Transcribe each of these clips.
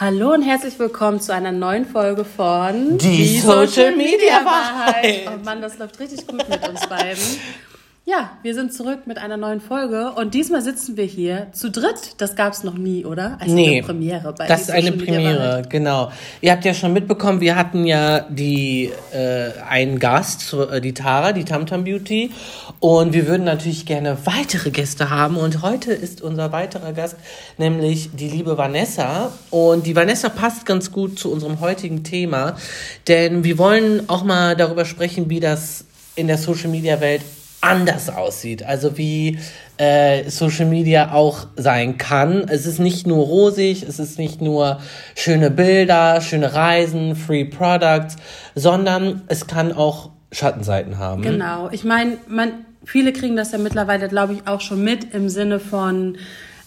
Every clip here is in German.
Hallo und herzlich willkommen zu einer neuen Folge von Die, Die Social, Social, Media Wahrheit. Oh Mann, das läuft richtig gut mit uns beiden. Ja, wir sind zurück mit einer neuen Folge und diesmal sitzen wir hier zu dritt. Das gab es noch nie, oder? Also nee, eine Premiere bei Das ist eine Premiere, genau. Ihr habt ja schon mitbekommen, wir hatten ja die äh, einen Gast, äh, die Tara, die Tamtam Beauty, und wir würden natürlich gerne weitere Gäste haben. Und heute ist unser weiterer Gast nämlich die liebe Vanessa. Und die Vanessa passt ganz gut zu unserem heutigen Thema, denn wir wollen auch mal darüber sprechen, wie das in der Social Media Welt anders aussieht. Also wie äh, Social Media auch sein kann. Es ist nicht nur rosig, es ist nicht nur schöne Bilder, schöne Reisen, Free Products, sondern es kann auch Schattenseiten haben. Genau. Ich meine, man, viele kriegen das ja mittlerweile, glaube ich, auch schon mit im Sinne von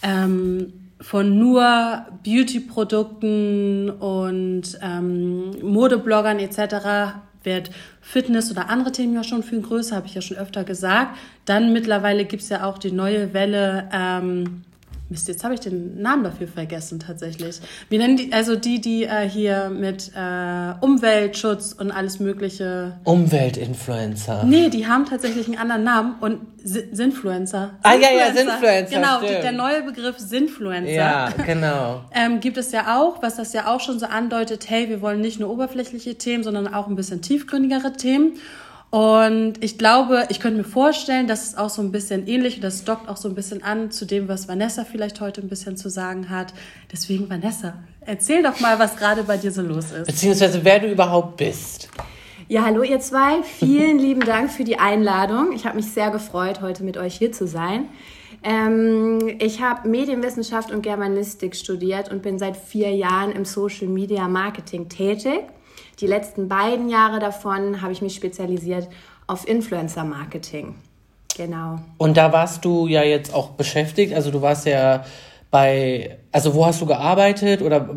ähm, von nur Beauty-Produkten und ähm, Modebloggern etc wird Fitness oder andere Themen ja schon viel größer, habe ich ja schon öfter gesagt. Dann mittlerweile gibt es ja auch die neue Welle ähm, Mist, jetzt habe ich den Namen dafür vergessen tatsächlich. Wir nennen die, also die, die äh, hier mit äh, Umweltschutz und alles mögliche. Umweltinfluencer. Nee, die haben tatsächlich einen anderen Namen und Sinfluencer. Ah ja, ja, Sinfluencer. Genau, stimmt. der neue Begriff Sinfluencer. Ja, genau. ähm, gibt es ja auch, was das ja auch schon so andeutet, hey, wir wollen nicht nur oberflächliche Themen, sondern auch ein bisschen tiefgründigere Themen. Und ich glaube, ich könnte mir vorstellen, dass es auch so ein bisschen ähnlich und das dockt auch so ein bisschen an zu dem, was Vanessa vielleicht heute ein bisschen zu sagen hat. Deswegen, Vanessa, erzähl doch mal, was gerade bei dir so los ist. Beziehungsweise, wer du überhaupt bist. Ja, hallo ihr zwei. Vielen lieben Dank für die Einladung. Ich habe mich sehr gefreut, heute mit euch hier zu sein. Ähm, ich habe Medienwissenschaft und Germanistik studiert und bin seit vier Jahren im Social Media Marketing tätig. Die letzten beiden Jahre davon habe ich mich spezialisiert auf Influencer Marketing. Genau. Und da warst du ja jetzt auch beschäftigt. Also du warst ja bei, also wo hast du gearbeitet oder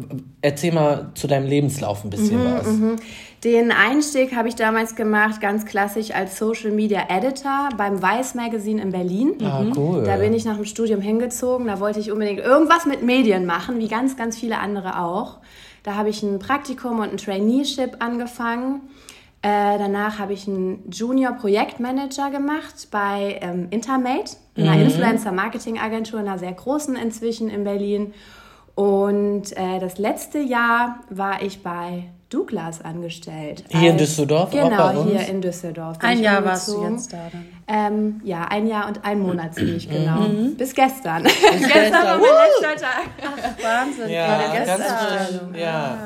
erzähl mal zu deinem Lebenslauf ein bisschen mhm, was. Mhm. Den Einstieg habe ich damals gemacht, ganz klassisch als Social Media Editor beim Weiß Magazine in Berlin. Ah, mhm. cool. Da bin ich nach dem Studium hingezogen. Da wollte ich unbedingt irgendwas mit Medien machen, wie ganz, ganz viele andere auch. Da habe ich ein Praktikum und ein Traineeship angefangen. Äh, danach habe ich einen Junior-Projektmanager gemacht bei ähm, Intermate, einer mhm. Influencer-Marketing-Agentur, einer sehr großen inzwischen in Berlin. Und äh, das letzte Jahr war ich bei Douglas angestellt. Hier in Düsseldorf? Genau, hier in Düsseldorf. Ein Jahr warst du jetzt da dann? Ähm, ja, ein Jahr und ein Monat sehe ich, genau. Mhm. Bis gestern. Bis gestern war mein letzter Tag. Ach, Wahnsinn. Ja, schön. Ja.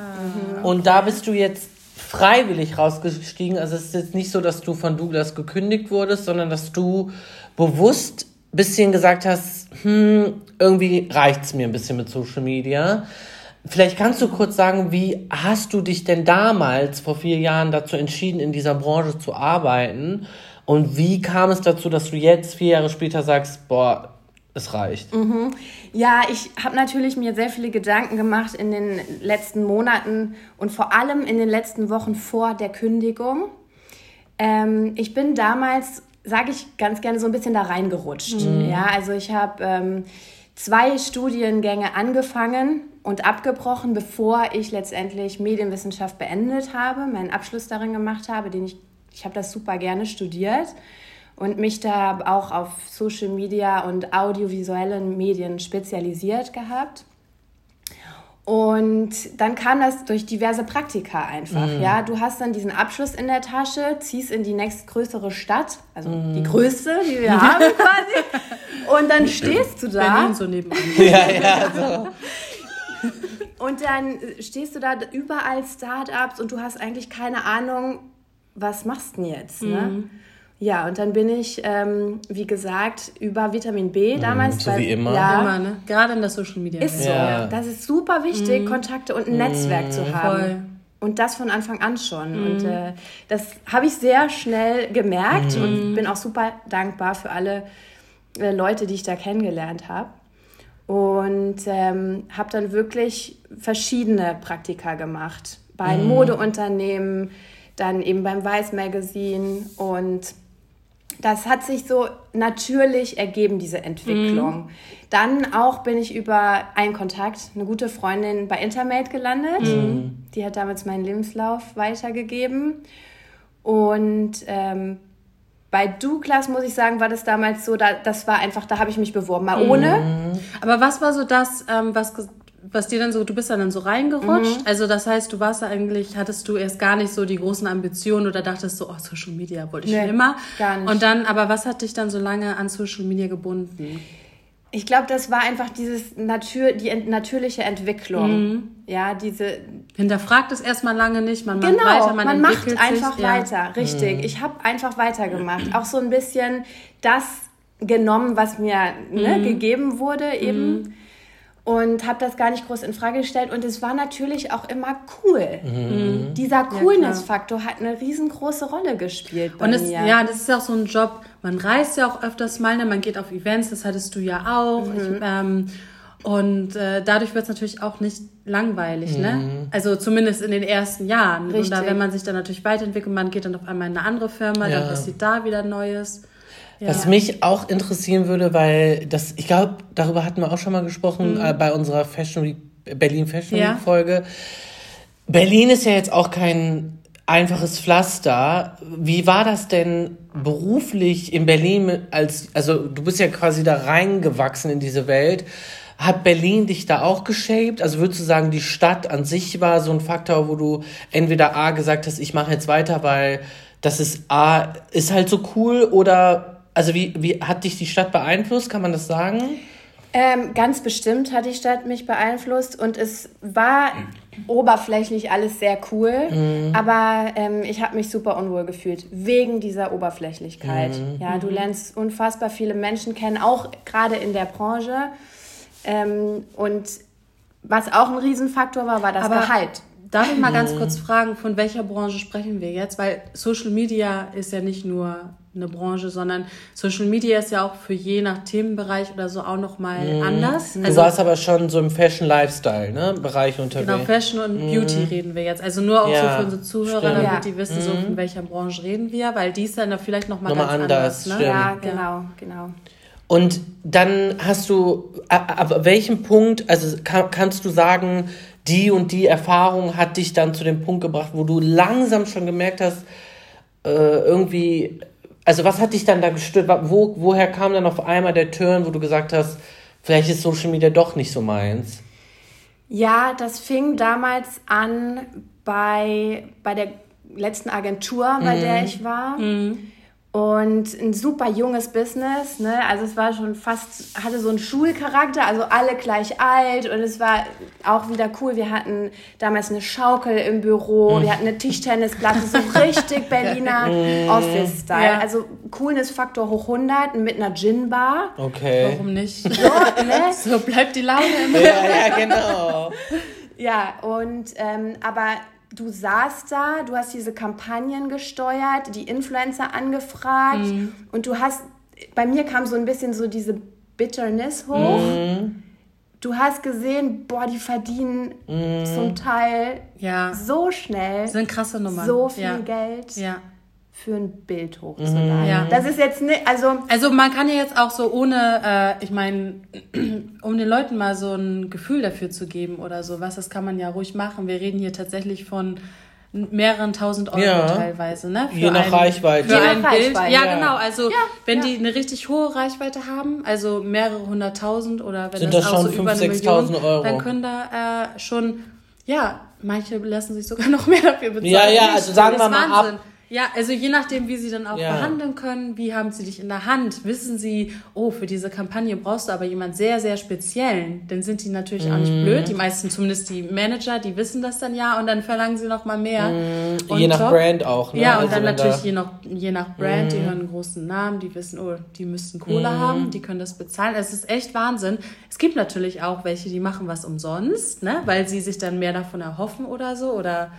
Mhm. Und da bist du jetzt freiwillig rausgestiegen. Also es ist jetzt nicht so, dass du von Douglas gekündigt wurdest, sondern dass du bewusst ein bisschen gesagt hast, hm, irgendwie reicht es mir ein bisschen mit Social Media. Vielleicht kannst du kurz sagen, wie hast du dich denn damals vor vier Jahren dazu entschieden, in dieser Branche zu arbeiten? Und wie kam es dazu, dass du jetzt vier Jahre später sagst, boah, es reicht? Mhm. Ja, ich habe natürlich mir sehr viele Gedanken gemacht in den letzten Monaten und vor allem in den letzten Wochen vor der Kündigung. Ähm, ich bin damals, sage ich ganz gerne, so ein bisschen da reingerutscht. Mhm. Ja, also ich habe ähm, zwei Studiengänge angefangen und abgebrochen, bevor ich letztendlich Medienwissenschaft beendet habe, meinen Abschluss darin gemacht habe, den ich, ich habe das super gerne studiert und mich da auch auf Social Media und audiovisuellen Medien spezialisiert gehabt. Und dann kam das durch diverse Praktika einfach. Mm. Ja, du hast dann diesen Abschluss in der Tasche, ziehst in die nächstgrößere Stadt, also mm. die größte, die wir haben quasi. Und dann stehst du da. Berlin so nebenan. ja, ja, so. Und dann stehst du da überall Startups und du hast eigentlich keine Ahnung, was machst du denn jetzt? Ne? Mhm. Ja, und dann bin ich, ähm, wie gesagt, über Vitamin B mhm, damals. So bei, wie immer. Ja, immer, ne? Gerade in der Social Media. Ist so. Ja. Das ist super wichtig, mhm. Kontakte und ein mhm. Netzwerk zu haben. Voll. Und das von Anfang an schon. Mhm. Und äh, das habe ich sehr schnell gemerkt mhm. und bin auch super dankbar für alle äh, Leute, die ich da kennengelernt habe und ähm, habe dann wirklich verschiedene Praktika gemacht. Bei mhm. Modeunternehmen, dann eben beim Weiß Magazine und das hat sich so natürlich ergeben, diese Entwicklung. Mhm. Dann auch bin ich über einen Kontakt, eine gute Freundin bei Intermate gelandet. Mhm. Die hat damals meinen Lebenslauf weitergegeben. Und ähm, bei Douglas, muss ich sagen, war das damals so, da, das war einfach, da habe ich mich beworben, mal ohne. Mhm. Aber was war so das, ähm, was, was dir dann so, du bist dann, dann so reingerutscht? Mhm. Also das heißt, du warst da eigentlich, hattest du erst gar nicht so die großen Ambitionen oder dachtest so, oh, Social Media wollte ich nee, schon immer. Gar nicht. Und dann, aber was hat dich dann so lange an Social Media gebunden? Ich glaube, das war einfach dieses Natur, die natürliche Entwicklung. Mhm. Ja, diese. Hinterfragt es erstmal lange nicht, man macht genau, weiter, man, man macht einfach sich, weiter, ja. richtig. Mhm. Ich habe einfach weitergemacht. Auch so ein bisschen das genommen, was mir ne, mhm. gegeben wurde, eben. Und habe das gar nicht groß in Frage gestellt und es war natürlich auch immer cool. Mhm. Dieser Coolness-Faktor hat eine riesengroße Rolle gespielt bei und es, mir. Ja, das ist auch so ein Job. Man reist ja auch öfters mal, ne? man geht auf Events, das hattest du ja auch. Mhm. Ich, ähm, und äh, dadurch wird es natürlich auch nicht langweilig, ne? mhm. ne? Also zumindest in den ersten Jahren. Richtig. Und da, wenn man sich dann natürlich weiterentwickelt, man geht dann auf einmal in eine andere Firma, ja. dann passiert da wieder Neues. Ja. Was mich auch interessieren würde, weil das, ich glaube, darüber hatten wir auch schon mal gesprochen mhm. äh, bei unserer Fashion Week, Berlin Fashion Week Folge. Berlin ist ja jetzt auch kein einfaches Pflaster. Wie war das denn beruflich in Berlin als, also du bist ja quasi da reingewachsen in diese Welt. Hat Berlin dich da auch geshaped? Also würdest du sagen, die Stadt an sich war so ein Faktor, wo du entweder A gesagt hast, ich mache jetzt weiter, weil das ist A, ist halt so cool oder also wie, wie hat dich die Stadt beeinflusst? Kann man das sagen? Ähm, ganz bestimmt hat die Stadt mich beeinflusst und es war oberflächlich alles sehr cool, mhm. aber ähm, ich habe mich super unwohl gefühlt wegen dieser Oberflächlichkeit. Mhm. Ja, du lernst unfassbar viele Menschen kennen, auch gerade in der Branche. Ähm, und was auch ein Riesenfaktor war, war das aber Gehalt. Darf ich mal ganz mhm. kurz fragen, von welcher Branche sprechen wir jetzt? Weil Social Media ist ja nicht nur eine Branche, sondern Social Media ist ja auch für je nach Themenbereich oder so auch nochmal mm. anders. Also, du warst aber schon so im Fashion-Lifestyle, ne? Bereich unterwegs. Genau, Fashion und mm. Beauty reden wir jetzt. Also nur auch ja, so für unsere Zuhörer, stimmt. damit die wissen, mm. so von welcher Branche reden wir, weil die ist dann da vielleicht nochmal noch ganz anders. anders ne? Ja, genau, genau. Und dann hast du, ab, ab welchem Punkt, also kann, kannst du sagen, die und die Erfahrung hat dich dann zu dem Punkt gebracht, wo du langsam schon gemerkt hast, äh, irgendwie also was hat dich dann da gestört? Wo, woher kam dann auf einmal der Turn, wo du gesagt hast, vielleicht ist Social Media doch nicht so meins? Ja, das fing damals an bei, bei der letzten Agentur, bei mhm. der ich war. Mhm. Und ein super junges Business, ne? Also es war schon fast, hatte so einen Schulcharakter, also alle gleich alt und es war auch wieder cool. Wir hatten damals eine Schaukel im Büro, mhm. wir hatten eine Tischtennisplatte, so richtig Berliner mhm. Office-Style. Ja. Also Coolness-Faktor hoch 100 mit einer Gin-Bar. Okay. Warum nicht? So, ne? so bleibt die Laune immer. Ja, ja, genau. ja, und ähm, aber du saßt da, du hast diese Kampagnen gesteuert, die Influencer angefragt mhm. und du hast, bei mir kam so ein bisschen so diese Bitterness hoch. Mhm. Du hast gesehen, boah, die verdienen mhm. zum Teil ja. so schnell. Das sind krasse Nummern. So viel ja. Geld. Ja für ein Bild hochzuladen. Ja. Das ist jetzt nicht, also. Also man kann ja jetzt auch so ohne, äh, ich meine, um den Leuten mal so ein Gefühl dafür zu geben oder sowas, das kann man ja ruhig machen. Wir reden hier tatsächlich von mehreren tausend Euro ja. teilweise, ne? Für Je nach ein, Reichweite. Für Je ein nach Bild. Reichweite. Ja, genau. Also ja, wenn ja. die eine richtig hohe Reichweite haben, also mehrere hunderttausend oder wenn Sind das, das auch so 5, über eine Million, Euro. dann können da äh, schon, ja, manche lassen sich sogar noch mehr dafür bezahlen. Ja, ja, also sagen wir mal Wahnsinn. ab ja, also je nachdem, wie sie dann auch ja. behandeln können, wie haben sie dich in der Hand, wissen sie, oh, für diese Kampagne brauchst du aber jemand sehr, sehr speziellen, dann sind die natürlich mm. auch nicht mhm. blöd. Die meisten, zumindest die Manager, die wissen das dann ja und dann verlangen sie noch mal mehr. Mm. je nach top. Brand auch, ne? Ja, und also dann natürlich da je, nach, je nach Brand, mm. die mhm. hören einen großen Namen, die wissen, oh, die müssten Kohle mhm. haben, die können das bezahlen. Es ist echt Wahnsinn. Es gibt natürlich auch welche, die machen was umsonst, ne, weil sie sich dann mehr davon erhoffen oder so oder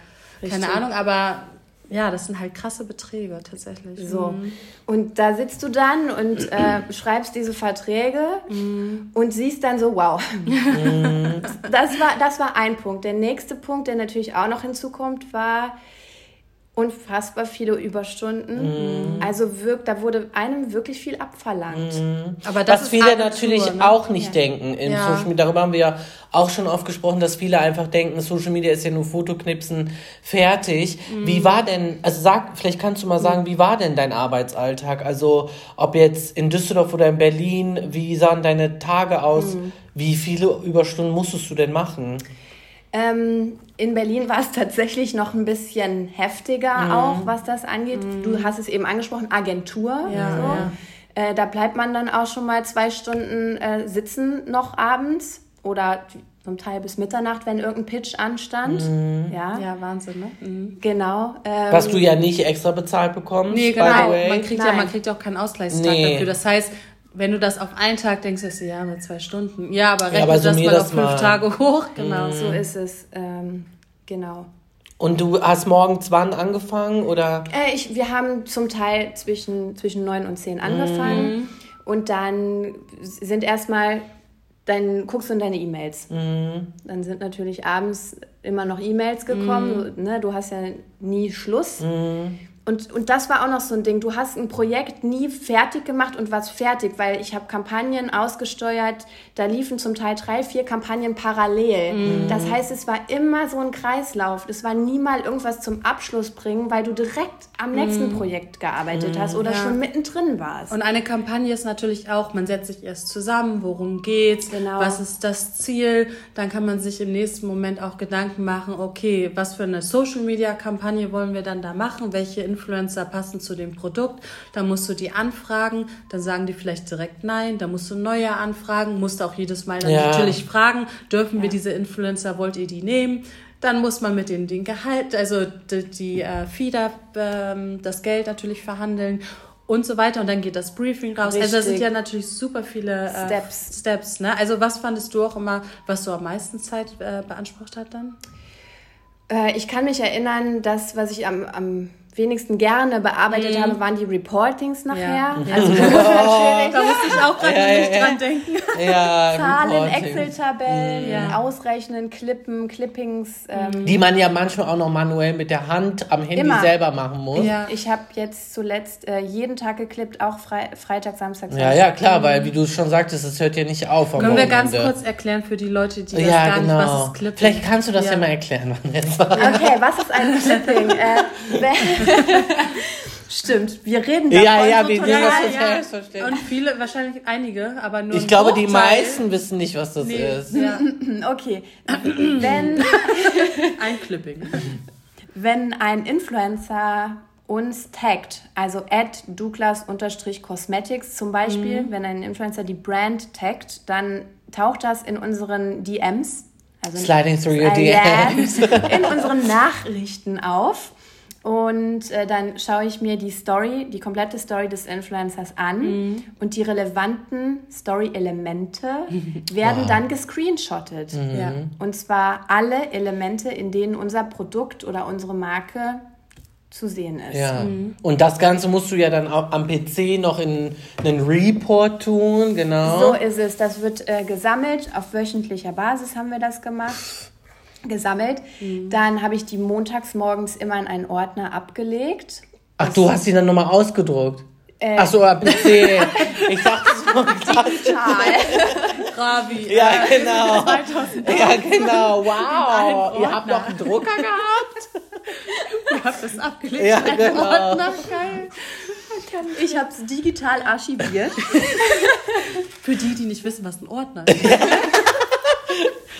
Richtig. keine Ahnung, aber ja, das sind halt krasse Beträge tatsächlich. So. Mhm. Und da sitzt du dann und äh, schreibst diese Verträge mhm. und siehst dann so, wow. Mhm. Das, war, das war ein Punkt. Der nächste Punkt, der natürlich auch noch hinzukommt, war, unfassbar viele Überstunden. Mhm. Also wirkt, da wurde einem wirklich viel abverlangt. Mhm. Aber das Was viele Agentur, natürlich ne? auch nicht ja. denken in ja. Social Media. Darüber haben wir ja auch schon oft gesprochen, dass viele einfach denken, Social Media ist ja nur Fotoknipsen, fertig. Mhm. Wie war denn, also sag, vielleicht kannst du mal sagen, wie war denn dein Arbeitsalltag? Also ob jetzt in Düsseldorf oder in Berlin, wie sahen deine Tage aus? Mhm. Wie viele Überstunden musstest du denn machen? Ähm, in Berlin war es tatsächlich noch ein bisschen heftiger mhm. auch, was das angeht. Mhm. Du hast es eben angesprochen, Agentur. Ja, so. ja. Äh, da bleibt man dann auch schon mal zwei Stunden äh, sitzen noch abends oder zum Teil bis Mitternacht, wenn irgendein Pitch anstand. Mhm. Ja. ja, Wahnsinn, ne? Mhm. Genau. Ähm, Was du ja nicht extra bezahlt bekommst. Nee, genau. Man kriegt ja, man kriegt auch keinen Ausgleichstag nee. dafür. Das heißt, wenn du das auf einen Tag denkst, ist ja mit zwei Stunden. Ja, aber rechne ja, aber das mal das auf fünf mal. Tage hoch. Genau, mm. so ist es. Ähm, genau. Und du hast morgens wann angefangen oder? Äh, ich, wir haben zum Teil zwischen zwischen neun und zehn angefangen mm. und dann sind erstmal dann guckst du in deine E-Mails. Mm. Dann sind natürlich abends immer noch E-Mails gekommen. Mm. Ne, du hast ja nie Schluss. Mm. Und, und das war auch noch so ein Ding. Du hast ein Projekt nie fertig gemacht und warst fertig, weil ich habe Kampagnen ausgesteuert, da liefen zum Teil drei, vier Kampagnen parallel. Mhm. Das heißt, es war immer so ein Kreislauf. Es war nie mal irgendwas zum Abschluss bringen, weil du direkt am nächsten mhm. Projekt gearbeitet mhm. hast oder ja. schon mittendrin warst. Und eine Kampagne ist natürlich auch, man setzt sich erst zusammen, worum geht's, genau. was ist das Ziel, dann kann man sich im nächsten Moment auch Gedanken machen, okay, was für eine Social Media Kampagne wollen wir dann da machen, welche Info Influencer passen zu dem Produkt. Da musst du die anfragen, dann sagen die vielleicht direkt nein, da musst du neue anfragen, musst auch jedes Mal dann ja. natürlich fragen, dürfen ja. wir diese Influencer, wollt ihr die nehmen? Dann muss man mit denen den Gehalt, also die, die äh, Fieder, ähm, das Geld natürlich verhandeln und so weiter. Und dann geht das Briefing raus. Richtig. Also das sind ja natürlich super viele äh, Steps. Steps ne? Also was fandest du auch immer, was so am meisten Zeit äh, beansprucht hat dann? Äh, ich kann mich erinnern, dass was ich am, am wenigsten gerne bearbeitet mhm. habe, waren die Reportings nachher. Ja. Also ja. natürlich, da musste ich auch gerade ja, nicht ja, dran denken. Ja, Zahlen, Excel-Tabellen, mhm. Ausrechnen, Klippen, Clippings. Ähm, die man ja manchmal auch noch manuell mit der Hand am Handy immer. selber machen muss. Ja. Ich habe jetzt zuletzt äh, jeden Tag geklippt, auch Fre Freitag, Samstag, Samstag. Ja, ja, klar, mhm. weil wie du schon sagtest, es hört ja nicht auf. Können wir ganz kurz erklären für die Leute, die das gar genau. nicht, was ist Clipping? Vielleicht kannst du das ja, mal erklären, Vanessa. Okay, was ist ein Clipping? äh, Stimmt, wir reden davon ja, ja, so wir total, das total ja. Und viele, wahrscheinlich einige, aber nur Ich glaube, die meisten wissen nicht, was das nee. ist. Ja. Okay, wenn... ein Clipping. Wenn ein Influencer uns taggt, also at Douglas-Cosmetics zum Beispiel, mhm. wenn ein Influencer die Brand taggt, dann taucht das in unseren DMs, also Sliding through your DMs, in unseren Nachrichten auf. Und äh, dann schaue ich mir die Story, die komplette Story des Influencers an mhm. und die relevanten Story-Elemente werden wow. dann gescreenshottet. Mhm. Ja. Und zwar alle Elemente, in denen unser Produkt oder unsere Marke zu sehen ist. Ja. Mhm. Und das Ganze musst du ja dann auch am PC noch in einen Report tun, genau. So ist es. Das wird äh, gesammelt. Auf wöchentlicher Basis haben wir das gemacht gesammelt. Mhm. Dann habe ich die montags morgens immer in einen Ordner abgelegt. Ach, du hast sie dann nochmal ausgedruckt? Äh, Ach so, PC. ich dachte so digital. Ravi. Ja, äh, genau. Ja, genau. Wow. Ihr habt noch einen Drucker gehabt? Ihr habt das abgelegt. Ja, genau. Ordner. Geil. Ich habe es digital archiviert. Für die, die nicht wissen, was ein Ordner ist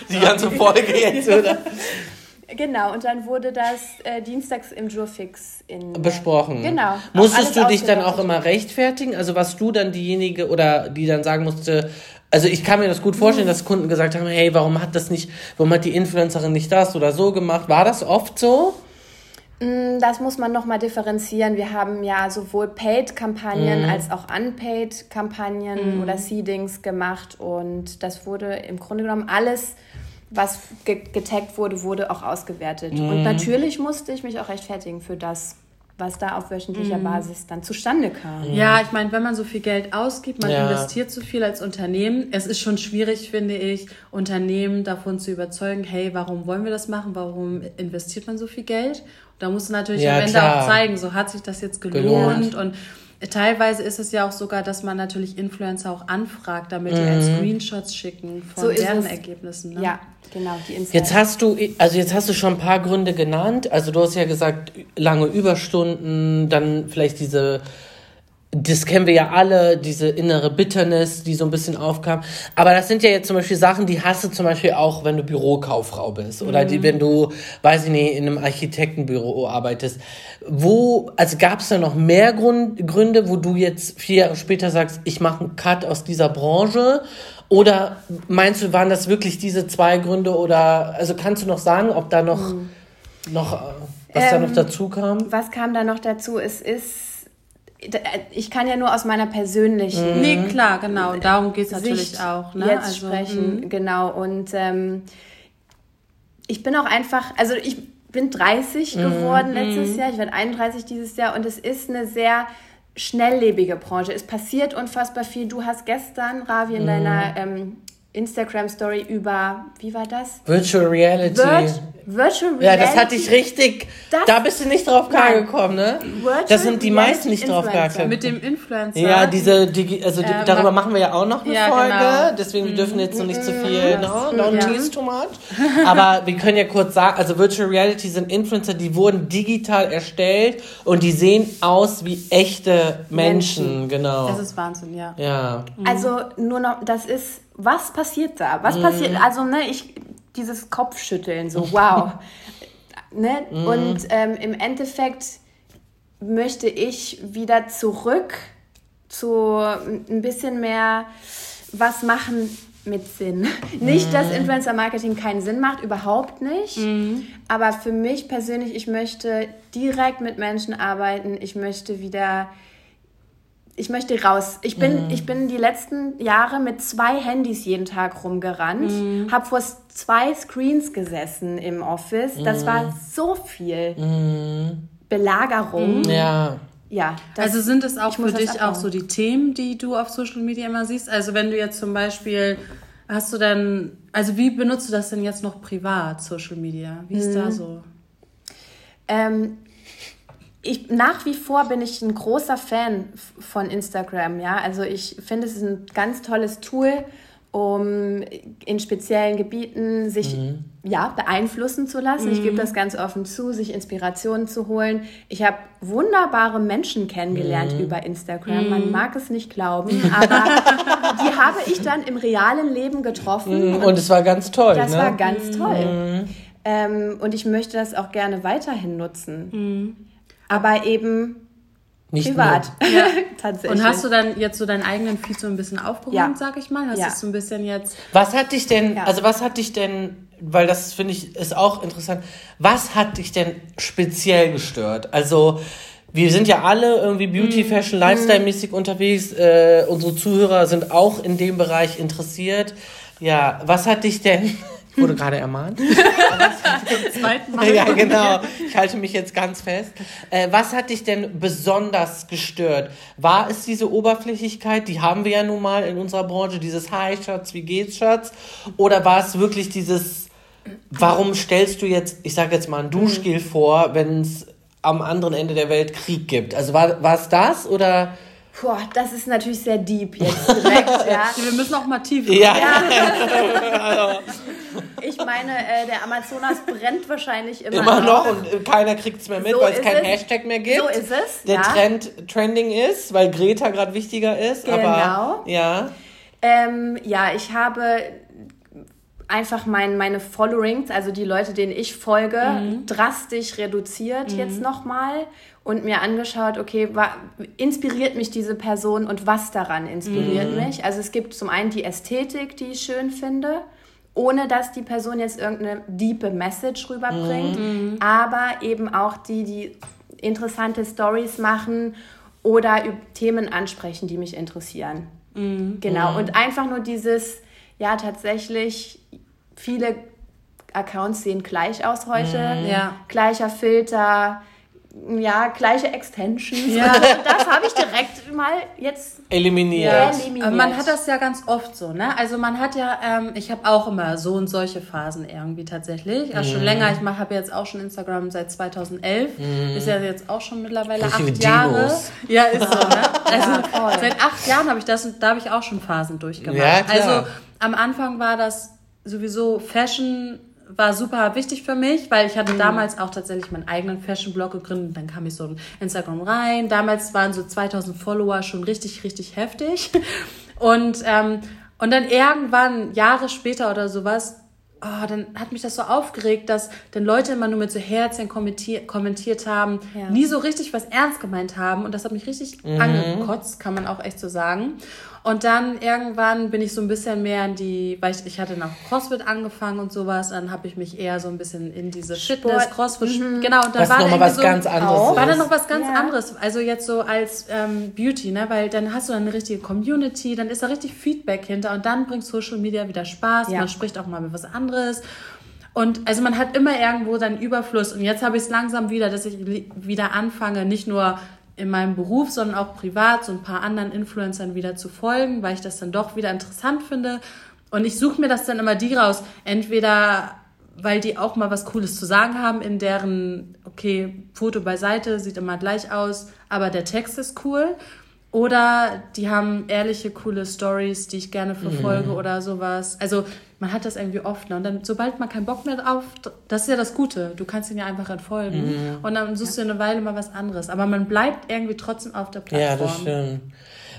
die ganze Folge jetzt, oder? Genau, und dann wurde das äh, dienstags im Jurfix in besprochen. Genau. Musstest du dich dann auch immer rechtfertigen? Also was du dann diejenige oder die dann sagen musste, also ich kann mir das gut vorstellen, dass Kunden gesagt haben, hey, warum hat das nicht, warum hat die Influencerin nicht das oder so gemacht? War das oft so? Mm, das muss man nochmal differenzieren. Wir haben ja sowohl Paid-Kampagnen mm. als auch Unpaid-Kampagnen mm. oder Seedings gemacht und das wurde im Grunde genommen alles was ge getaggt wurde, wurde auch ausgewertet. Mhm. Und natürlich musste ich mich auch rechtfertigen für das, was da auf wöchentlicher mhm. Basis dann zustande kam. Ja, ich meine, wenn man so viel Geld ausgibt, man ja. investiert so viel als Unternehmen. Es ist schon schwierig, finde ich, Unternehmen davon zu überzeugen, hey, warum wollen wir das machen? Warum investiert man so viel Geld? da musst du natürlich ja, am Ende klar. auch zeigen, so hat sich das jetzt gelohnt. gelohnt. Und Teilweise ist es ja auch sogar, dass man natürlich Influencer auch anfragt, damit die mhm. Screenshots schicken von so deren Ergebnissen. Ne? Ja, genau. Die jetzt hast du, also jetzt hast du schon ein paar Gründe genannt. Also du hast ja gesagt, lange Überstunden, dann vielleicht diese das kennen wir ja alle, diese innere Bitternis, die so ein bisschen aufkam. Aber das sind ja jetzt zum Beispiel Sachen, die hast du zum Beispiel auch, wenn du Bürokauffrau bist. Oder die, mhm. wenn du, weiß ich nicht, in einem Architektenbüro arbeitest. Wo, also gab es da noch mehr Grund, Gründe, wo du jetzt vier Jahre später sagst, ich mache einen Cut aus dieser Branche? Oder meinst du, waren das wirklich diese zwei Gründe? Oder, also kannst du noch sagen, ob da noch, mhm. noch was ähm, da noch ähm, dazu kam? Was kam da noch dazu? Es ist ich kann ja nur aus meiner persönlichen. Mhm. Nee, klar, genau. Darum geht es natürlich auch. Ne? Jetzt also, sprechen, mh. genau. Und ähm, ich bin auch einfach, also ich bin 30 mhm. geworden letztes mhm. Jahr, ich werde 31 dieses Jahr und es ist eine sehr schnelllebige Branche. Es passiert unfassbar viel. Du hast gestern, Ravi, in mhm. deiner ähm, Instagram-Story über, wie war das? Virtual Reality. Virt Virtual Reality. Ja, das hatte ich richtig. Das, da bist du nicht drauf klar gekommen, ne? Virtual das sind die meisten nicht drauf klar gekommen. Mit dem Influencer. Ja, diese, die, also die, äh, darüber machen wir ja auch noch eine ja, Folge. Genau. Deswegen mhm. dürfen wir jetzt noch nicht zu so viel, mhm. no, don't ja. tease too much. Aber wir können ja kurz sagen, also Virtual Reality sind Influencer, die wurden digital erstellt und die sehen aus wie echte Menschen, Menschen. genau. Das ist Wahnsinn, ja. Ja. Mhm. Also nur noch, das ist, was passiert da? Was mhm. passiert, also ne, ich, dieses Kopfschütteln, so wow. ne? Mhm. Und ähm, im Endeffekt möchte ich wieder zurück zu ein bisschen mehr was machen mit Sinn. Nicht, dass mhm. Influencer Marketing keinen Sinn macht, überhaupt nicht. Mhm. Aber für mich persönlich, ich möchte direkt mit Menschen arbeiten. Ich möchte wieder ich möchte raus. Ich bin, mm. ich bin die letzten Jahre mit zwei Handys jeden Tag rumgerannt, mm. habe vor zwei Screens gesessen im Office. Das mm. war so viel mm. Belagerung. Mm. Ja. Ja, das, also sind es auch für dich auch so die Themen, die du auf Social Media immer siehst? Also wenn du jetzt zum Beispiel, hast du dann, also wie benutzt du das denn jetzt noch privat, Social Media? Wie ist da mhm. so? Ähm, ich, nach wie vor bin ich ein großer Fan von Instagram, ja. Also ich finde, es ist ein ganz tolles Tool, um in speziellen Gebieten sich mhm. ja, beeinflussen zu lassen. Mhm. Ich gebe mhm. das ganz offen zu, sich Inspirationen zu holen. Ich habe wunderbare Menschen kennengelernt mhm. über Instagram. Man mhm. mag es nicht glauben, aber die habe ich dann im realen Leben getroffen. Mhm. Und, und es war ganz toll. Das ne? war ganz toll. Ähm, und ich möchte das auch gerne weiterhin nutzen aber eben nicht privat. Ja. Tatsächlich. Und hast du dann jetzt so deinen eigenen Feed so ein bisschen aufgeräumt, ja. sag ich mal? Hast ja. du so ein bisschen jetzt. Was hat dich denn, ja. also was hat dich denn, weil das finde ich ist auch interessant, was hat dich denn speziell gestört? Also, wir sind ja alle irgendwie Beauty, mhm. Fashion, Lifestyle-mäßig unterwegs. Äh, unsere Zuhörer sind auch in dem Bereich interessiert. Ja, was hat dich denn ich wurde gerade ermahnt. Zum zweiten Mal. Ja, genau. Ich halte mich jetzt ganz fest. Äh, was hat dich denn besonders gestört? War es diese Oberflächlichkeit, die haben wir ja nun mal in unserer Branche, dieses Hi, Schatz, wie geht's, Schatz? Oder war es wirklich dieses, warum stellst du jetzt, ich sage jetzt mal, ein Duschgel vor, wenn es am anderen Ende der Welt Krieg gibt? Also war, war es das oder... Boah, das ist natürlich sehr deep jetzt direkt, ja. Wir müssen auch mal tiefer. Ja. ja. ich meine, äh, der Amazonas brennt wahrscheinlich immer, immer noch. noch. und keiner kriegt es mehr mit, so weil es keinen Hashtag mehr gibt. So ist es. Der ja. Trend trending ist, weil Greta gerade wichtiger ist. Genau. Aber, ja. Ähm, ja, ich habe einfach mein, meine Followings, also die Leute, denen ich folge, mhm. drastisch reduziert mhm. jetzt nochmal und mir angeschaut, okay, wa, inspiriert mich diese Person und was daran inspiriert mhm. mich? Also es gibt zum einen die Ästhetik, die ich schön finde, ohne dass die Person jetzt irgendeine diepe Message rüberbringt, mhm. aber eben auch die, die interessante Stories machen oder Themen ansprechen, die mich interessieren. Mhm. Genau. Mhm. Und einfach nur dieses, ja, tatsächlich, viele Accounts sehen gleich aus heute. Mhm. Ja. Gleicher Filter, ja, gleiche Extensions. Ja. Und das habe ich direkt mal jetzt eliminiert. Ja. eliminiert. Man hat das ja ganz oft so, ne? Also man hat ja, ähm, ich habe auch immer so und solche Phasen irgendwie tatsächlich. Also mhm. schon länger, ich habe jetzt auch schon Instagram seit 2011. Mhm. Ist ja jetzt auch schon mittlerweile Richtige acht Jahre. Ja, ist so, ne? Also ja, seit acht Jahren habe ich das und da habe ich auch schon Phasen durchgemacht. Ja, klar. Also am Anfang war das sowieso Fashion war super wichtig für mich, weil ich hatte mhm. damals auch tatsächlich meinen eigenen Fashion-Blog gegründet. Dann kam ich so in Instagram rein. Damals waren so 2000 Follower schon richtig, richtig heftig. Und, ähm, und dann irgendwann, Jahre später oder sowas, oh, dann hat mich das so aufgeregt, dass dann Leute immer nur mit so Herzchen kommentier kommentiert haben, ja. nie so richtig was ernst gemeint haben. Und das hat mich richtig mhm. angekotzt, kann man auch echt so sagen. Und dann irgendwann bin ich so ein bisschen mehr in die, weil ich, ich hatte nach CrossFit angefangen und sowas, dann habe ich mich eher so ein bisschen in diese Fitness, CrossFit, mhm. genau. Und dann was war noch mal was so, ganz anderes. Auch. War dann noch was ganz ja. anderes, also jetzt so als ähm, Beauty, ne, weil dann hast du eine richtige Community, dann ist da richtig Feedback hinter und dann bringt Social Media wieder Spaß, ja. man spricht auch mal mit was anderes. Und also man hat immer irgendwo seinen Überfluss. Und jetzt habe ich es langsam wieder, dass ich wieder anfange, nicht nur in meinem Beruf, sondern auch privat so ein paar anderen Influencern wieder zu folgen, weil ich das dann doch wieder interessant finde. Und ich suche mir das dann immer die raus. Entweder weil die auch mal was Cooles zu sagen haben, in deren, okay, Foto beiseite, sieht immer gleich aus, aber der Text ist cool. Oder die haben ehrliche, coole Stories, die ich gerne verfolge mhm. oder sowas. Also man hat das irgendwie oft. Ne? Und dann, sobald man keinen Bock mehr drauf, das ist ja das Gute. Du kannst ihn ja einfach entfolgen. Mhm. Und dann suchst ja. du eine Weile mal was anderes. Aber man bleibt irgendwie trotzdem auf der Plattform. Ja, das stimmt.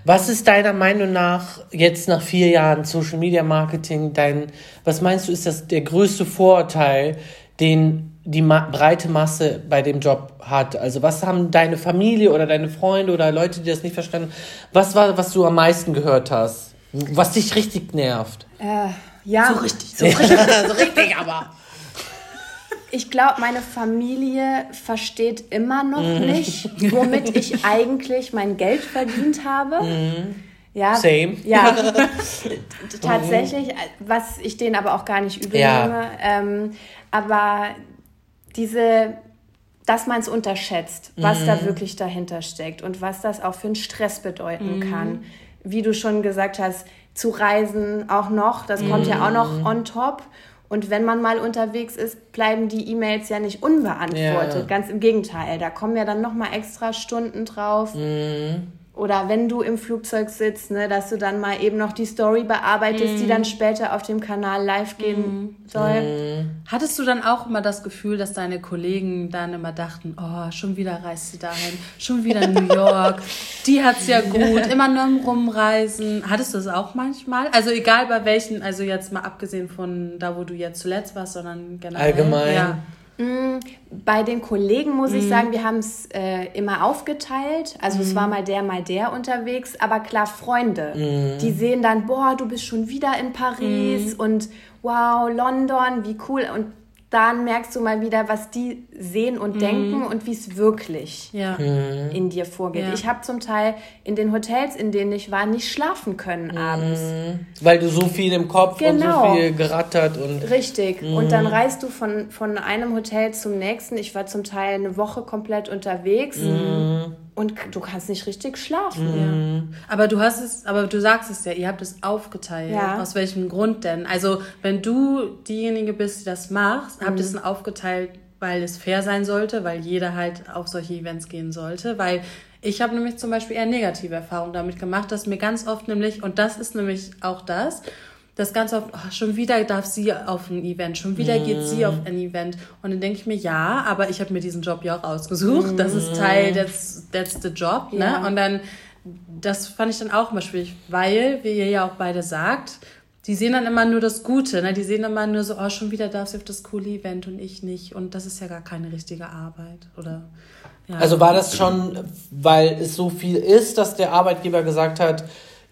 Was ist deiner Meinung nach jetzt nach vier Jahren Social Media Marketing dein, was meinst du, ist das der größte Vorurteil, den die Ma breite Masse bei dem Job hat. Also was haben deine Familie oder deine Freunde oder Leute, die das nicht verstanden, was war, was du am meisten gehört hast? Was dich richtig nervt? Äh, ja. So richtig, so richtig. so richtig, aber. Ich glaube, meine Familie versteht immer noch mhm. nicht, womit ich eigentlich mein Geld verdient habe. Mhm. Ja, Same. Ja, tatsächlich, was ich denen aber auch gar nicht übel ja. nehme. Ähm, aber diese, dass man es unterschätzt, was mhm. da wirklich dahinter steckt und was das auch für einen Stress bedeuten mhm. kann. Wie du schon gesagt hast, zu reisen auch noch, das kommt ja auch noch mhm. on top. Und wenn man mal unterwegs ist, bleiben die E-Mails ja nicht unbeantwortet. Ja. Ganz im Gegenteil, da kommen ja dann noch mal extra Stunden drauf. Mhm oder wenn du im Flugzeug sitzt, ne, dass du dann mal eben noch die Story bearbeitest, mm. die dann mhm. später auf dem Kanal live gehen mm. soll. Mm. Hattest du dann auch immer das Gefühl, dass deine Kollegen dann immer dachten, oh, schon wieder reist sie dahin, schon wieder New York, die hat's ja gut, immer nur im Rumreisen. Hattest du das auch manchmal? Also egal bei welchen, also jetzt mal abgesehen von da, wo du jetzt zuletzt warst, sondern generell. Allgemein. Ja. Mm, bei den Kollegen muss ich mm. sagen, wir haben es äh, immer aufgeteilt. Also mm. es war mal der, mal der unterwegs. Aber klar, Freunde, mm. die sehen dann, boah, du bist schon wieder in Paris mm. und wow, London, wie cool. Und dann merkst du mal wieder, was die sehen und mhm. denken und wie es wirklich ja. mhm. in dir vorgeht. Ja. Ich habe zum Teil in den Hotels, in denen ich war, nicht schlafen können mhm. abends. Weil du so viel im Kopf genau. und so genau. viel gerattert und. Richtig. Und mhm. dann reist du von, von einem Hotel zum nächsten. Ich war zum Teil eine Woche komplett unterwegs. Mhm. Und du kannst nicht richtig schlafen. Mhm. Aber du hast es, aber du sagst es ja, ihr habt es aufgeteilt. Ja. Aus welchem Grund denn? Also, wenn du diejenige bist, die das macht, mhm. habt ihr es aufgeteilt, weil es fair sein sollte, weil jeder halt auf solche Events gehen sollte, weil ich habe nämlich zum Beispiel eher negative Erfahrungen damit gemacht, dass mir ganz oft nämlich, und das ist nämlich auch das, das ganz oft, oh, schon wieder darf sie auf ein Event, schon wieder mm. geht sie auf ein Event. Und dann denke ich mir, ja, aber ich habe mir diesen Job ja auch ausgesucht. Mm. Das ist Teil, that's, that's the job. Ne? Ja. Ne? Und dann, das fand ich dann auch immer schwierig, weil, wie ihr ja auch beide sagt, die sehen dann immer nur das Gute. Ne? Die sehen immer nur so, oh, schon wieder darf sie auf das coole Event und ich nicht. Und das ist ja gar keine richtige Arbeit. Oder, ja. Also war das schon, weil es so viel ist, dass der Arbeitgeber gesagt hat,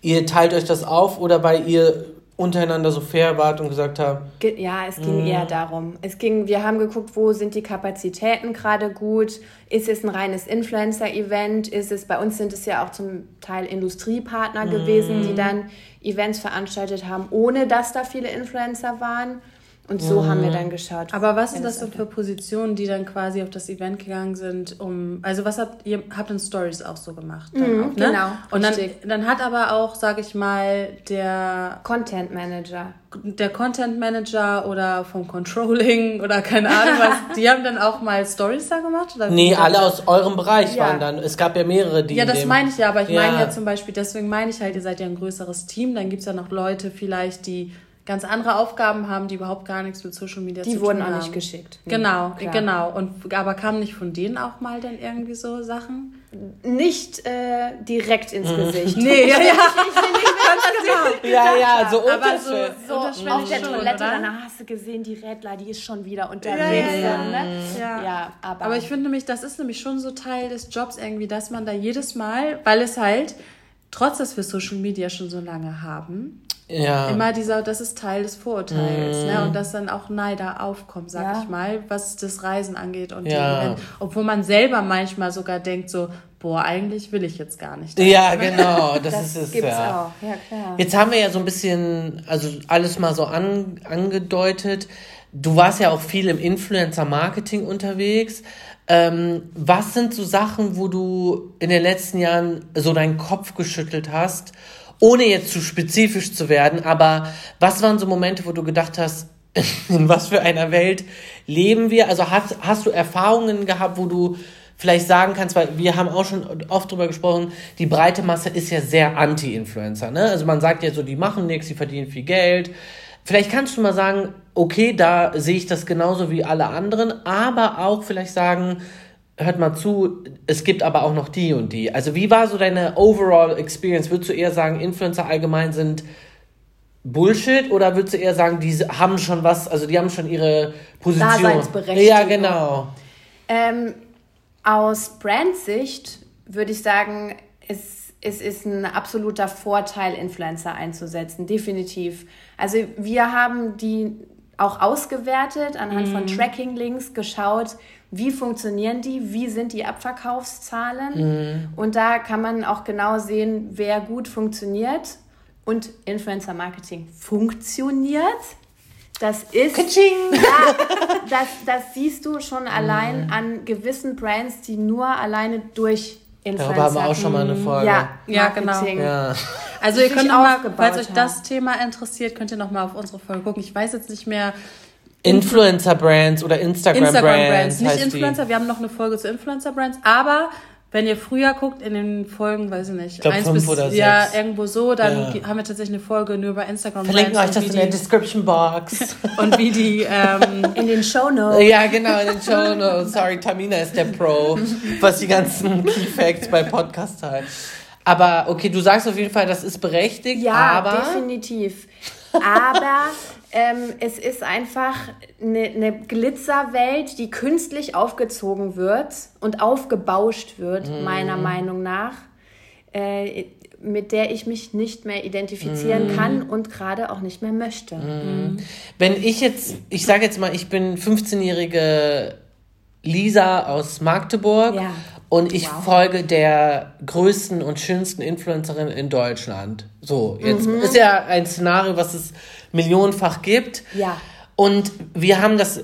ihr teilt euch das auf oder weil ihr untereinander so fair wart und gesagt habt? Ja, es ging mm. eher darum. Es ging, wir haben geguckt, wo sind die Kapazitäten gerade gut? Ist es ein reines Influencer-Event? Ist es, bei uns sind es ja auch zum Teil Industriepartner mm. gewesen, die dann Events veranstaltet haben, ohne dass da viele Influencer waren. Und so mhm. haben wir dann geschaut. Aber was sind das so für Positionen, die dann quasi auf das Event gegangen sind, um, also was habt ihr, habt in Stories auch so gemacht? Mhm, auch, ne? Genau. Und dann, dann hat aber auch, sag ich mal, der Content Manager. Der Content Manager oder vom Controlling oder keine Ahnung was, die haben dann auch mal Stories da gemacht? Oder nee, alle aus eurem Bereich ja. waren dann. Es gab ja mehrere, die. Ja, das meine ich ja, aber ich ja. meine ja zum Beispiel, deswegen meine ich halt, ihr seid ja ein größeres Team, dann gibt es ja noch Leute vielleicht, die ganz andere Aufgaben haben, die überhaupt gar nichts mit Social Media die zu tun haben. Die wurden auch nicht geschickt. Genau, Klar. genau. Und aber kamen nicht von denen auch mal dann irgendwie so Sachen? Nicht äh, direkt ins Gesicht. nee, ja, ja. ja, ja, so aber so, so auf der Toilette, danach hast du gesehen, die Rädler, die ist schon wieder unterwegs. Ja, ja, ne? ja. ja aber, aber ich finde nämlich, das ist nämlich schon so Teil des Jobs irgendwie, dass man da jedes Mal, weil es halt, trotz dass wir Social Media schon so lange haben, ja. immer dieser, das ist Teil des Vorurteils, mm. ne? Und dass dann auch Neider aufkommt, sag ja. ich mal, was das Reisen angeht und ja. die, obwohl man selber manchmal sogar denkt so, boah, eigentlich will ich jetzt gar nicht. Ja, genau, das, das ist es. Gibt's ja. auch, ja klar. Jetzt haben wir ja so ein bisschen, also alles mal so an, angedeutet. Du warst ja auch viel im Influencer-Marketing unterwegs. Ähm, was sind so Sachen, wo du in den letzten Jahren so deinen Kopf geschüttelt hast ohne jetzt zu spezifisch zu werden, aber was waren so Momente, wo du gedacht hast, in was für einer Welt leben wir? Also hast, hast du Erfahrungen gehabt, wo du vielleicht sagen kannst, weil wir haben auch schon oft drüber gesprochen, die breite Masse ist ja sehr anti-Influencer. Ne? Also man sagt ja so, die machen nichts, die verdienen viel Geld. Vielleicht kannst du mal sagen, okay, da sehe ich das genauso wie alle anderen, aber auch vielleicht sagen, hört mal zu, es gibt aber auch noch die und die. Also wie war so deine overall Experience? Würdest du eher sagen, Influencer allgemein sind Bullshit oder würdest du eher sagen, die haben schon was, also die haben schon ihre Position? Daseinsberechtigung. Ja, genau. Ähm, aus Brandsicht würde ich sagen, es, es ist ein absoluter Vorteil, Influencer einzusetzen, definitiv. Also wir haben die auch ausgewertet, anhand mm. von mhm. Tracking-Links geschaut, wie funktionieren die, wie sind die Abverkaufszahlen. Mhm. Und da kann man auch genau sehen, wer gut funktioniert. Und Influencer Marketing funktioniert. Das ist. Ja, das, das siehst du schon allein mhm. an gewissen Brands, die nur alleine durch Influencer. Darüber haben wir auch schon mal eine Folge. Ja, ja genau. Ja. Also ihr könnt auch mal, falls euch das Thema interessiert, könnt ihr noch mal auf unsere Folge gucken. Ich weiß jetzt nicht mehr, Influencer-Brands oder Instagram-Brands. Instagram-Brands, nicht Influencer. Die. Wir haben noch eine Folge zu Influencer-Brands, aber wenn ihr früher guckt in den Folgen, weiß ich nicht, ich glaub, eins bis oder ja irgendwo so, dann ja. haben wir tatsächlich eine Folge nur über Instagram. Verlinken euch das in der Description Box und wie die ähm, in den Show Notes. Ja genau in den Show Notes. Sorry, Tamina ist der Pro, was die ganzen Key Facts bei Podcast hat. Aber okay, du sagst auf jeden Fall, das ist berechtigt. Ja, aber definitiv. Aber ähm, es ist einfach eine, eine, Glitzerwelt, die künstlich aufgezogen wird und aufgebauscht wird, mm. meiner Meinung nach, äh, mit der ich mich nicht mehr identifizieren mm. kann und gerade auch nicht mehr möchte. Mm. Wenn ich jetzt, ich sage jetzt mal, ich bin 15-jährige Lisa aus Magdeburg. Ja. Und ich wow. folge der größten und schönsten Influencerin in Deutschland. So, jetzt mhm. ist ja ein Szenario, was es millionenfach gibt. Ja. Und wir haben das,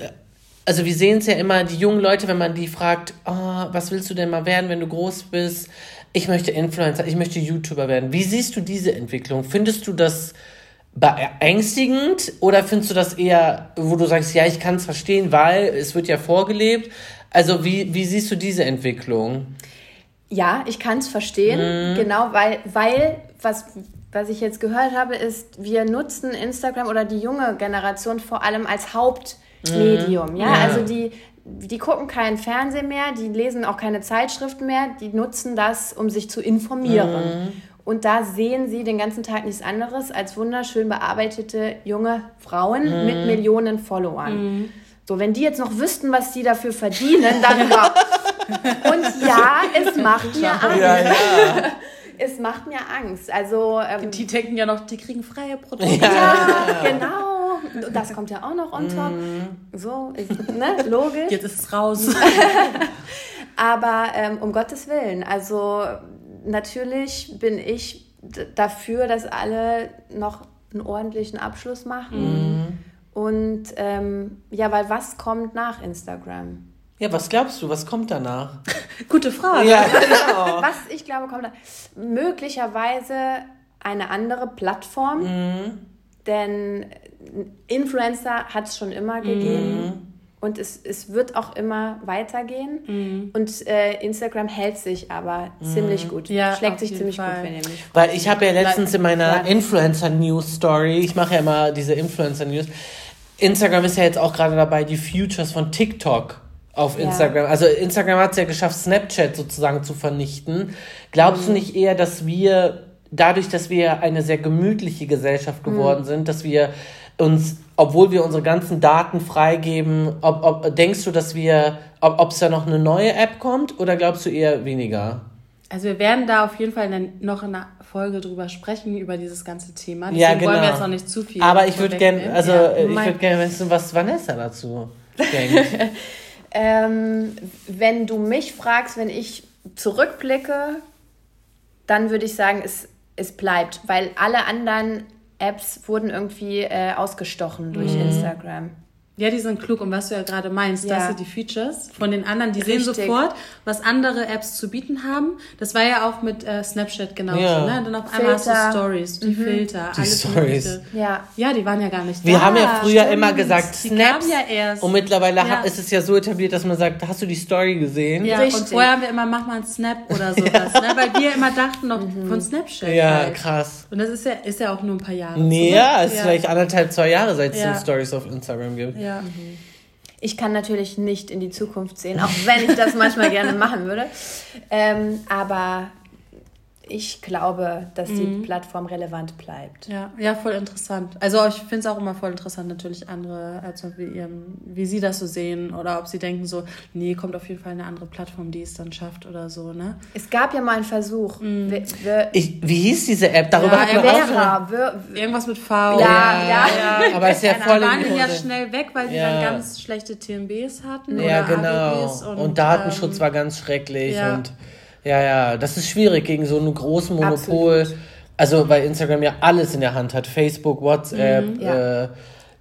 also wir sehen es ja immer, die jungen Leute, wenn man die fragt, oh, was willst du denn mal werden, wenn du groß bist? Ich möchte Influencer, ich möchte YouTuber werden. Wie siehst du diese Entwicklung? Findest du das beängstigend oder findest du das eher, wo du sagst, ja, ich kann es verstehen, weil es wird ja vorgelebt. Also wie, wie siehst du diese Entwicklung? Ja, ich kann es verstehen, mhm. genau, weil, weil was was ich jetzt gehört habe, ist, wir nutzen Instagram oder die junge Generation vor allem als Hauptmedium. Mhm. Ja? ja? also die, die gucken keinen Fernsehen mehr, die lesen auch keine Zeitschriften mehr, die nutzen das, um sich zu informieren. Mhm. Und da sehen sie den ganzen Tag nichts anderes als wunderschön bearbeitete junge Frauen mhm. mit Millionen Followern. Mhm. So, wenn die jetzt noch wüssten, was die dafür verdienen, dann. Und ja, es macht mir Angst. Ja, ja es macht mir Angst. Also ähm, die denken ja noch, die kriegen freie Produkte. Ja, genau. Das kommt ja auch noch on top. Mm. So, ich, ne, logisch. Jetzt ist es raus. Aber ähm, um Gottes Willen, also natürlich bin ich dafür, dass alle noch einen ordentlichen Abschluss machen. Mm. Und ähm, ja, weil was kommt nach Instagram? Ja, was glaubst du, was kommt danach? Gute Frage. Ja, genau. was ich glaube, kommt danach. Möglicherweise eine andere Plattform, mhm. denn Influencer hat es schon immer gegeben. Mhm. Und es, es wird auch immer weitergehen. Mhm. Und äh, Instagram hält sich aber mhm. ziemlich gut. Ja, Schlägt sich ziemlich Fall. gut, wenn ihr mich Weil ich habe ja letztens in meiner Influencer-News-Story, ich mache ja immer diese Influencer-News, Instagram ist ja jetzt auch gerade dabei, die Futures von TikTok auf Instagram. Ja. Also Instagram hat es ja geschafft, Snapchat sozusagen zu vernichten. Glaubst mhm. du nicht eher, dass wir dadurch, dass wir eine sehr gemütliche Gesellschaft mhm. geworden mhm. sind, dass wir uns, obwohl wir unsere ganzen Daten freigeben, ob, ob, denkst du, dass wir, ob es da noch eine neue App kommt oder glaubst du eher weniger? Also wir werden da auf jeden Fall noch in einer Folge drüber sprechen, über dieses ganze Thema. Deswegen ja, genau. wollen wir jetzt noch nicht zu viel. Aber ich würde gerne, also ja, ich würde gerne wissen, was Vanessa dazu denkt. ähm, wenn du mich fragst, wenn ich zurückblicke, dann würde ich sagen, es, es bleibt, weil alle anderen Apps wurden irgendwie äh, ausgestochen durch mhm. Instagram. Ja, die sind klug und was du ja gerade meinst, ja. das sind die Features von den anderen, die Richtig. sehen sofort, was andere Apps zu bieten haben. Das war ja auch mit äh, Snapchat genauso, ja. ne? Dann auf einmal hast du Stories, die mhm. Filter, die alles Stories. Ja. ja, die waren ja gar nicht da. Wir haben ja früher Stimmt. immer gesagt Snaps ja erst. und mittlerweile ja. ist es ja so etabliert, dass man sagt, hast du die Story gesehen? Ja, Richtig. und vorher haben wir immer, mach mal einen Snap oder sowas, ne? Weil wir immer dachten noch mhm. von Snapchat. Ja, halt. krass. Und das ist ja, ist ja auch nur ein paar Jahre. Nee, ja, es ist vielleicht anderthalb, zwei Jahre, seit es Stories auf Instagram gibt. Ja. Mhm. Ich kann natürlich nicht in die Zukunft sehen, auch wenn ich das manchmal gerne machen würde. Ähm, aber ich glaube, dass die mhm. Plattform relevant bleibt. Ja, ja, voll interessant. Also ich finde es auch immer voll interessant, natürlich andere, also wie, wie sie das so sehen oder ob sie denken so, nee, kommt auf jeden Fall eine andere Plattform, die es dann schafft oder so, ne? Es gab ja mal einen Versuch. Mhm. Wir, wir, ich, wie hieß diese App? Darüber ja, hat man auch Irgendwas mit V. Ja, ja, ja. ja. Aber es ist ja voll waren die ja schnell weg, weil die dann ganz schlechte TMBs hatten. Ja, genau. Und, und, Datenschutz ähm, war ganz schrecklich und ja, ja, das ist schwierig gegen so einen großen Monopol. Absolut. Also, weil Instagram ja alles in der Hand hat. Facebook, WhatsApp. Mhm, ja. äh,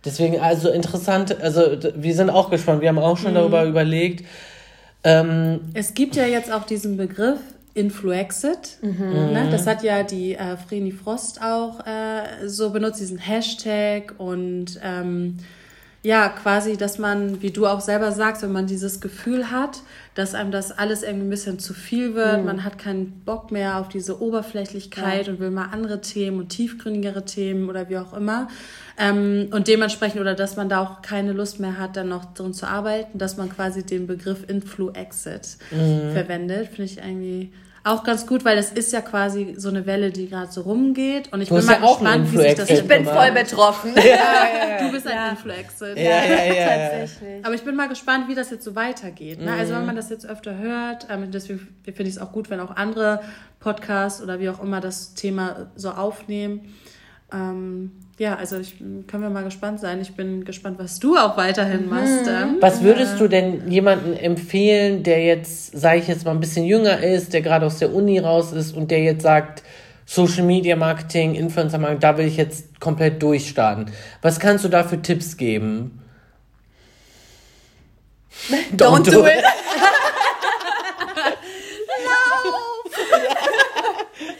deswegen, also interessant. Also, wir sind auch gespannt. Wir haben auch schon mhm. darüber überlegt. Ähm, es gibt ja jetzt auch diesen Begriff Influexit. Mhm. Ne? Das hat ja die äh, Vreni Frost auch äh, so benutzt, diesen Hashtag und ähm, ja, quasi, dass man, wie du auch selber sagst, wenn man dieses Gefühl hat, dass einem das alles irgendwie ein bisschen zu viel wird, mhm. man hat keinen Bock mehr auf diese Oberflächlichkeit ja. und will mal andere Themen und tiefgründigere Themen oder wie auch immer. Ähm, und dementsprechend, oder dass man da auch keine Lust mehr hat, dann noch drin zu arbeiten, dass man quasi den Begriff Influ-Exit mhm. verwendet, finde ich irgendwie auch ganz gut, weil das ist ja quasi so eine Welle, die gerade so rumgeht. Und ich du bin mal ja gespannt, wie sich das Ich bin voll betroffen. Ja, ja, ja. Du bist ein ja. Influexit. Ja, ja, ja, Tatsächlich. Aber ich bin mal gespannt, wie das jetzt so weitergeht. Ne? Also wenn mhm. man das jetzt öfter hört, ähm, deswegen finde ich es auch gut, wenn auch andere Podcasts oder wie auch immer das Thema so aufnehmen. Ähm, ja, also ich, können wir mal gespannt sein. Ich bin gespannt, was du auch weiterhin machst. Mhm. Was würdest du denn jemanden empfehlen, der jetzt, sage ich jetzt mal, ein bisschen jünger ist, der gerade aus der Uni raus ist und der jetzt sagt, Social Media Marketing, Influencer Marketing, da will ich jetzt komplett durchstarten. Was kannst du da für Tipps geben? Don't, Don't do, do it.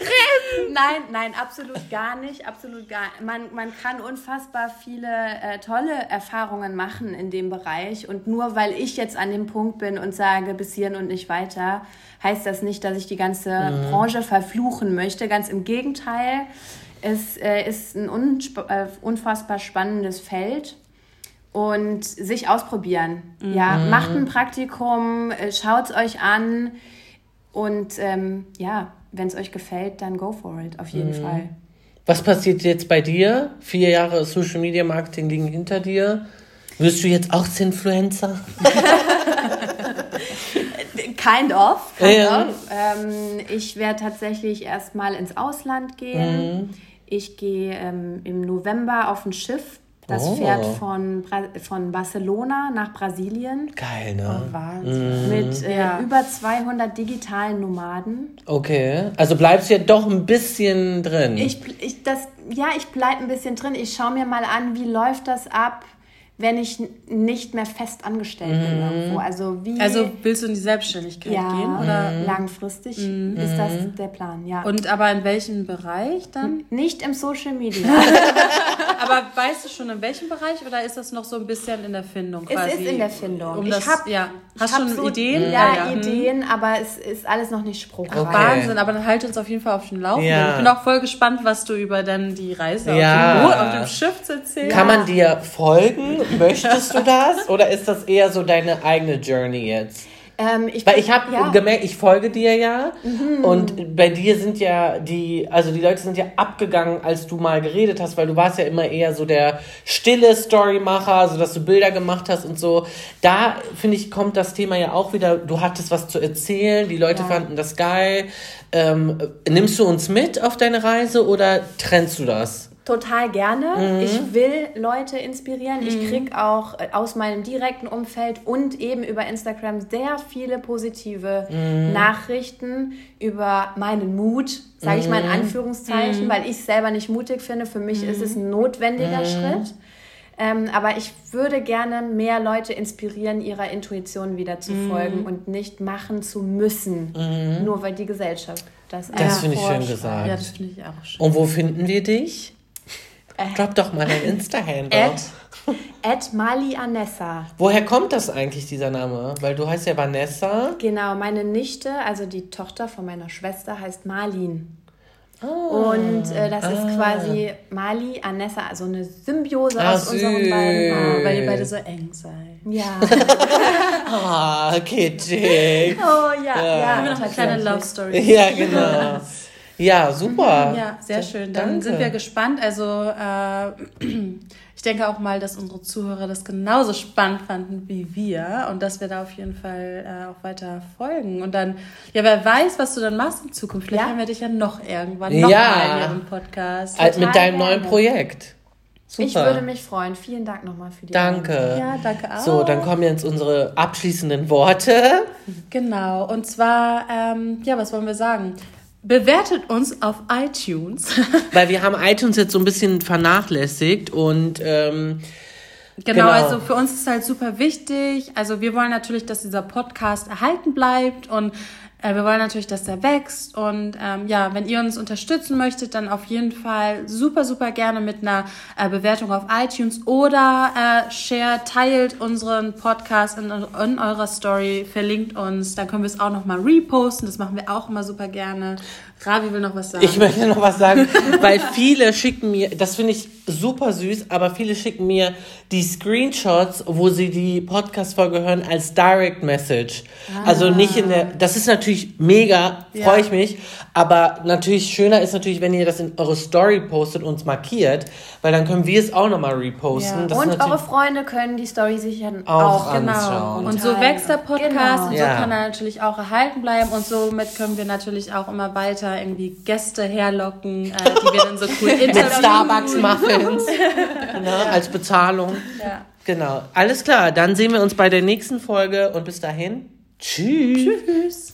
it. Nein, nein, absolut gar nicht, absolut gar. Man, man kann unfassbar viele äh, tolle Erfahrungen machen in dem Bereich und nur weil ich jetzt an dem Punkt bin und sage bis hierhin und nicht weiter, heißt das nicht, dass ich die ganze mhm. Branche verfluchen möchte. Ganz im Gegenteil, es äh, ist ein äh, unfassbar spannendes Feld und sich ausprobieren. Mhm. Ja, macht ein Praktikum, äh, schaut es euch an und ähm, ja, wenn es euch gefällt, dann go for it, auf jeden mhm. Fall. Was passiert jetzt bei dir? Vier Jahre Social Media Marketing liegen hinter dir. Wirst du jetzt auch Influencer? kind of. Kind ja. of. Ähm, ich werde tatsächlich erstmal ins Ausland gehen. Mhm. Ich gehe ähm, im November auf ein Schiff das oh. fährt von, von Barcelona nach Brasilien. Geil, ne? Oh, Wahnsinn. Mm. Mit äh, ja. über 200 digitalen Nomaden. Okay, also bleibst du ja doch ein bisschen drin. Ich, ich, das, ja, ich bleibe ein bisschen drin. Ich schaue mir mal an, wie läuft das ab. wenn ich nicht mehr fest angestellt bin mhm. irgendwo. Also wie. Also willst du in die Selbstständigkeit ja, gehen oder mhm. langfristig mhm. ist das der Plan, ja. Und aber in welchem Bereich dann? Nicht im Social Media. aber weißt du schon in welchem Bereich oder ist das noch so ein bisschen in der Findung? Quasi? Es ist in der Findung. Um das, ich habe ja. Hast du schon so, Ideen? Ja, ja, Ideen, aber es ist alles noch nicht spruchreif. Okay. Wahnsinn, aber dann halt uns auf jeden Fall auf den Laufenden. Ja. Ich bin auch voll gespannt, was du über dann die Reise ja. auf, dem, auf dem Schiff zu erzählen. Kann man dir folgen? Möchtest du das? Oder ist das eher so deine eigene Journey jetzt? Ähm, ich Weil ich habe ja. gemerkt, ich folge dir ja mhm. und bei dir sind ja die, also die Leute sind ja abgegangen, als du mal geredet hast, weil du warst ja immer eher so der stille Storymacher, so dass du Bilder gemacht hast und so. Da finde ich kommt das Thema ja auch wieder. Du hattest was zu erzählen, die Leute ja. fanden das geil. Ähm, nimmst du uns mit auf deine Reise oder trennst du das? Total gerne. Mhm. Ich will Leute inspirieren. Mhm. Ich kriege auch äh, aus meinem direkten Umfeld und eben über Instagram sehr viele positive mhm. Nachrichten über meinen Mut, sage ich mal in mhm. Anführungszeichen, mhm. weil ich es selber nicht mutig finde. Für mich ist es ein notwendiger Schritt. Ähm, aber ich würde gerne mehr Leute inspirieren, ihrer Intuition wieder zu folgen und nicht machen zu müssen, nur weil die Gesellschaft das Das finde ich schön gesagt. Ja, das finde ich auch schön. Und wo finden wir dich? Äh, Drop doch mal dein Insta-Handle. At Mali Anessa. Woher kommt das eigentlich, dieser Name? Weil du heißt ja Vanessa. Genau, meine Nichte, also die Tochter von meiner Schwester, heißt Marlin. Oh, und äh, das ah. ist quasi Mali, Anessa, also eine Symbiose ah, aus süß. unseren beiden. Oh, weil ihr beide so eng seid. Ja. ah, kitschig. Oh ja, ja. ja. Haben wir noch eine kleine Love Story. Ja, genau. Ja, super. Mhm, ja, sehr schön. Dann Danke. sind wir gespannt. Also äh, ich denke auch mal, dass unsere Zuhörer das genauso spannend fanden wie wir und dass wir da auf jeden Fall äh, auch weiter folgen. Und dann, ja, wer weiß, was du dann machst in Zukunft. Vielleicht ja. haben wir dich ja noch irgendwann noch ja. mal in ihrem Podcast. Total mit deinem gerne. neuen Projekt. Super. Ich würde mich freuen. Vielen Dank nochmal für die Danke. Arbeit. Ja, danke auch. So, dann kommen jetzt unsere abschließenden Worte. Genau. Und zwar, ähm, ja, was wollen wir sagen? Bewertet uns auf iTunes. Weil wir haben iTunes jetzt so ein bisschen vernachlässigt und ähm, Genau, genau, also für uns ist halt super wichtig. Also wir wollen natürlich, dass dieser Podcast erhalten bleibt und äh, wir wollen natürlich, dass der wächst. Und ähm, ja, wenn ihr uns unterstützen möchtet, dann auf jeden Fall super, super gerne mit einer äh, Bewertung auf iTunes oder äh, share, teilt unseren Podcast in, in eurer Story, verlinkt uns. Dann können wir es auch nochmal reposten. Das machen wir auch immer super gerne. Ravi will noch was sagen. Ich möchte noch was sagen, weil viele schicken mir, das finde ich super süß, aber viele schicken mir die Screenshots, wo sie die Podcast-Folge hören, als Direct Message. Ah. Also nicht in der, das ist natürlich mega, freue ja. ich mich, aber natürlich schöner ist natürlich, wenn ihr das in eure Story postet und uns markiert, weil dann können wir es auch nochmal reposten. Ja. Und eure Freunde können die Story sich auch, auch genau. Und so wächst der Podcast genau. und so ja. kann er natürlich auch erhalten bleiben und somit können wir natürlich auch immer weiter irgendwie Gäste herlocken, äh, die wir dann so cool Mit Starbucks-Muffins ne, als Bezahlung. Ja. Genau. Alles klar, dann sehen wir uns bei der nächsten Folge und bis dahin. Tschüss. Tschüss.